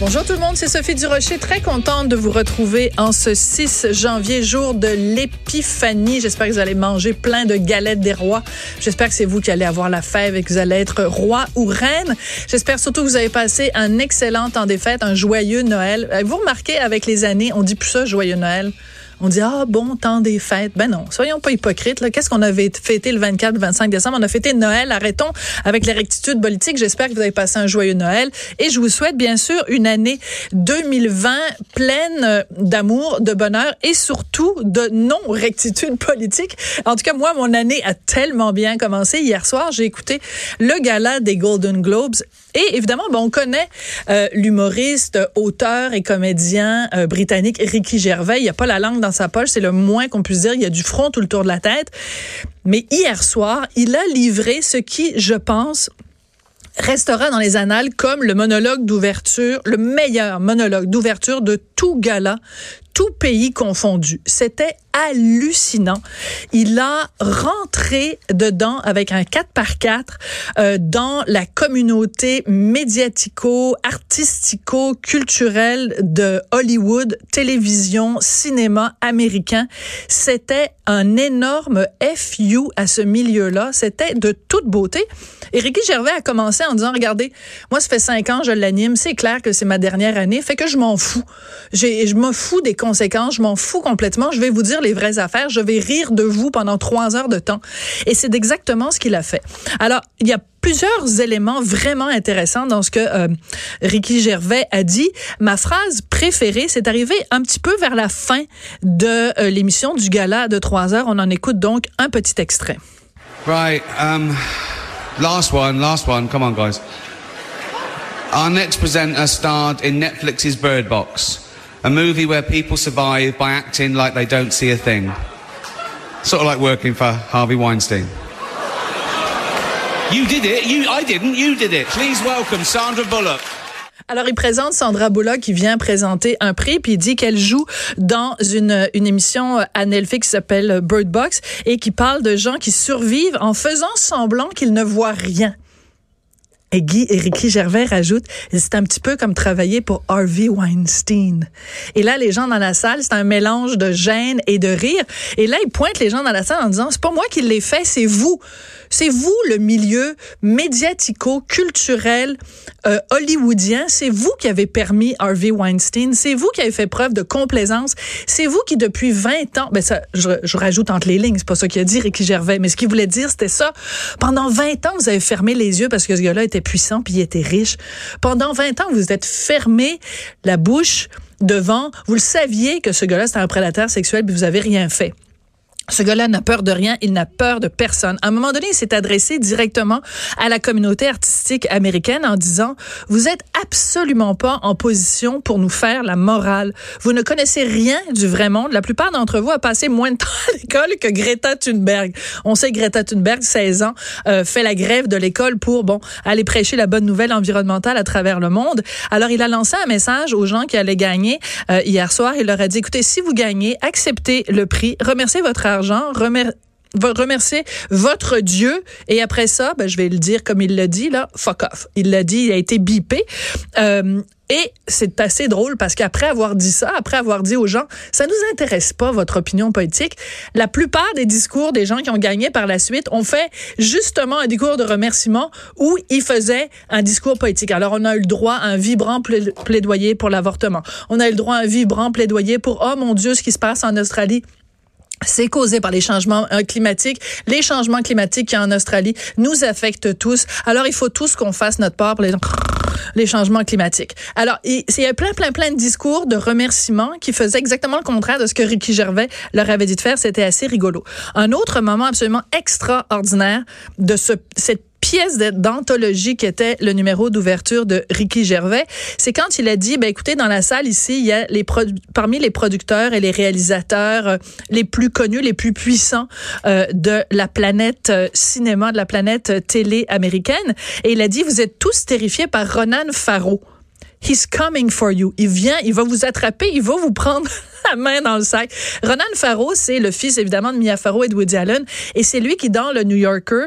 Bonjour tout le monde, c'est Sophie Durocher, très contente de vous retrouver en ce 6 janvier, jour de l'épiphanie. J'espère que vous allez manger plein de galettes des rois. J'espère que c'est vous qui allez avoir la fève et que vous allez être roi ou reine. J'espère surtout que vous avez passé un excellent temps des fêtes, un joyeux Noël. Vous remarquez, avec les années, on dit plus ça, joyeux Noël? On dit, ah bon, temps des fêtes. Ben non, soyons pas hypocrites. Qu'est-ce qu'on avait fêté le 24, le 25 décembre? On a fêté Noël. Arrêtons avec les rectitudes politiques. J'espère que vous avez passé un joyeux Noël. Et je vous souhaite, bien sûr, une année 2020 pleine euh, d'amour, de bonheur et surtout de non-rectitude politique. En tout cas, moi, mon année a tellement bien commencé. Hier soir, j'ai écouté le gala des Golden Globes. Et évidemment, ben, on connaît euh, l'humoriste, auteur et comédien euh, britannique Ricky Gervais. Il n'y a pas la langue dans sa poche, c'est le moins qu'on puisse dire. Il y a du front tout le tour de la tête. Mais hier soir, il a livré ce qui, je pense, restera dans les annales comme le monologue d'ouverture, le meilleur monologue d'ouverture de tout gala, tout pays confondu. C'était hallucinant. Il a rentré dedans avec un 4 par 4 euh, dans la communauté médiatico, artistico, culturelle de Hollywood, télévision, cinéma américain. C'était un énorme FU à ce milieu-là. C'était de toute beauté. Et Ricky Gervais a commencé en disant, regardez, moi, ça fait cinq ans, je l'anime. C'est clair que c'est ma dernière année. Fait que je m'en fous. Je m'en fous des conséquences. Je m'en fous complètement. Je vais vous dire les vraies affaires. Je vais rire de vous pendant trois heures de temps. Et c'est exactement ce qu'il a fait. Alors, il y a plusieurs éléments vraiment intéressants dans ce que euh, Ricky Gervais a dit. Ma phrase préférée, c'est arrivé un petit peu vers la fin de euh, l'émission du gala de trois heures. On en écoute donc un petit extrait. Right, um, last one, last one. Come on, guys. Our next presenter starred in Netflix's Bird Box. A movie where people survive by acting like they don't see a thing. Sort of like working for Harvey Weinstein. You did it. You, I didn't. You did it. Please welcome Sandra Bullock. Alors, il présente Sandra Bullock qui vient présenter un prix, puis il dit qu'elle joue dans une, une émission à Netflix qui s'appelle Bird Box et qui parle de gens qui survivent en faisant semblant qu'ils ne voient rien. Et Guy et Ricky Gervais rajoutent, c'est un petit peu comme travailler pour Harvey Weinstein. Et là, les gens dans la salle, c'est un mélange de gêne et de rire. Et là, ils pointent les gens dans la salle en disant, c'est pas moi qui l'ai fait, c'est vous. C'est vous, le milieu médiatico-culturel euh, hollywoodien. C'est vous qui avez permis Harvey Weinstein. C'est vous qui avez fait preuve de complaisance. C'est vous qui, depuis 20 ans, ben ça, je, je rajoute entre les lignes, c'est pas ça qu'il a dit, Ricky Gervais, mais ce qu'il voulait dire, c'était ça. Pendant 20 ans, vous avez fermé les yeux parce que ce gars-là était puissant puis il était riche. Pendant 20 ans, vous êtes fermé la bouche devant. Vous le saviez que ce gars-là, c'était un prédateur sexuel puis vous avez rien fait. Ce gars-là n'a peur de rien, il n'a peur de personne. À un moment donné, il s'est adressé directement à la communauté artistique américaine en disant, vous êtes absolument pas en position pour nous faire la morale. Vous ne connaissez rien du vrai monde. La plupart d'entre vous a passé moins de temps à l'école que Greta Thunberg. On sait que Greta Thunberg, 16 ans, euh, fait la grève de l'école pour, bon, aller prêcher la bonne nouvelle environnementale à travers le monde. Alors, il a lancé un message aux gens qui allaient gagner euh, hier soir. Il leur a dit, écoutez, si vous gagnez, acceptez le prix, remerciez votre remercier votre Dieu et après ça, ben, je vais le dire comme il l'a dit là, fuck off. Il l'a dit, il a été bipé. Euh, et c'est assez drôle parce qu'après avoir dit ça, après avoir dit aux gens, ça nous intéresse pas votre opinion politique, la plupart des discours des gens qui ont gagné par la suite ont fait justement un discours de remerciement où ils faisaient un discours politique. Alors on a eu le droit à un vibrant plaidoyer pour l'avortement. On a eu le droit à un vibrant plaidoyer pour oh mon Dieu ce qui se passe en Australie c'est causé par les changements euh, climatiques. Les changements climatiques qui en Australie nous affectent tous. Alors, il faut tous qu'on fasse notre part pour les, les changements climatiques. Alors, il, y a plein, plein, plein de discours de remerciements qui faisaient exactement le contraire de ce que Ricky Gervais leur avait dit de faire. C'était assez rigolo. Un autre moment absolument extraordinaire de ce, cette pièce d'anthologie qui était le numéro d'ouverture de Ricky Gervais, c'est quand il a dit, ben écoutez, dans la salle ici, il y a les parmi les producteurs et les réalisateurs euh, les plus connus, les plus puissants euh, de la planète euh, cinéma, de la planète télé américaine. Et il a dit, vous êtes tous terrifiés par Ronan Farrow. He's coming for you. Il vient, il va vous attraper, il va vous prendre la main dans le sac. Ronan Farrow, c'est le fils évidemment de Mia Farrow et de Woody Allen, et c'est lui qui dans le New Yorker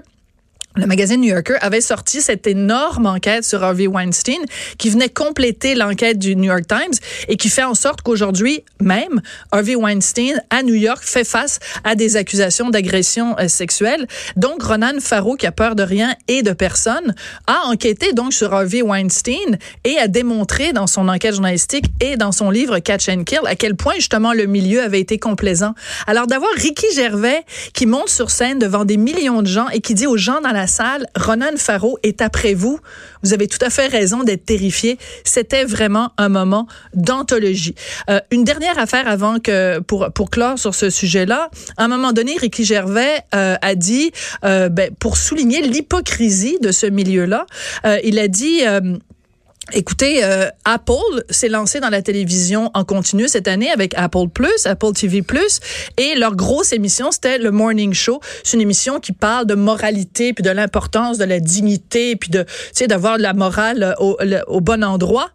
le magazine New Yorker avait sorti cette énorme enquête sur Harvey Weinstein qui venait compléter l'enquête du New York Times et qui fait en sorte qu'aujourd'hui même, Harvey Weinstein à New York fait face à des accusations d'agression euh, sexuelle. Donc, Ronan Farrow, qui a peur de rien et de personne, a enquêté donc sur Harvey Weinstein et a démontré dans son enquête journalistique et dans son livre Catch and Kill à quel point justement le milieu avait été complaisant. Alors d'avoir Ricky Gervais qui monte sur scène devant des millions de gens et qui dit aux gens dans la Ronan Farrow est après vous. Vous avez tout à fait raison d'être terrifié. C'était vraiment un moment d'anthologie. Euh, une dernière affaire avant que pour pour clore sur ce sujet-là. À un moment donné, Ricky Gervais euh, a dit, euh, ben, pour souligner l'hypocrisie de ce milieu-là, il a dit Écoutez, euh, Apple s'est lancé dans la télévision en continu cette année avec Apple Plus, Apple TV Plus, et leur grosse émission c'était le Morning Show. C'est une émission qui parle de moralité puis de l'importance de la dignité puis de, tu sais, d'avoir de la morale au, au bon endroit.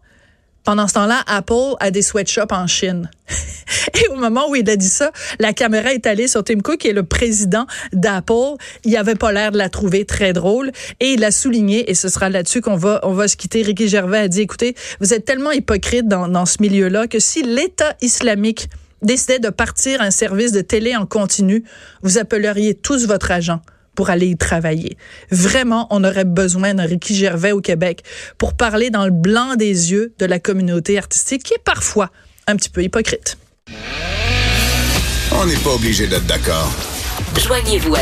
Pendant ce temps-là, Apple a des sweatshops en Chine. Et au moment où il a dit ça, la caméra est allée sur Tim Cook, qui est le président d'Apple. Il avait pas l'air de la trouver très drôle. Et il a souligné, et ce sera là-dessus qu'on va, on va se quitter. Ricky Gervais a dit, écoutez, vous êtes tellement hypocrite dans, dans ce milieu-là que si l'État islamique décidait de partir un service de télé en continu, vous appelleriez tous votre agent pour aller y travailler. Vraiment, on aurait besoin d'un Ricky Gervais au Québec pour parler dans le blanc des yeux de la communauté artistique qui est parfois un petit peu hypocrite. On n'est pas obligé d'être d'accord. Joignez-vous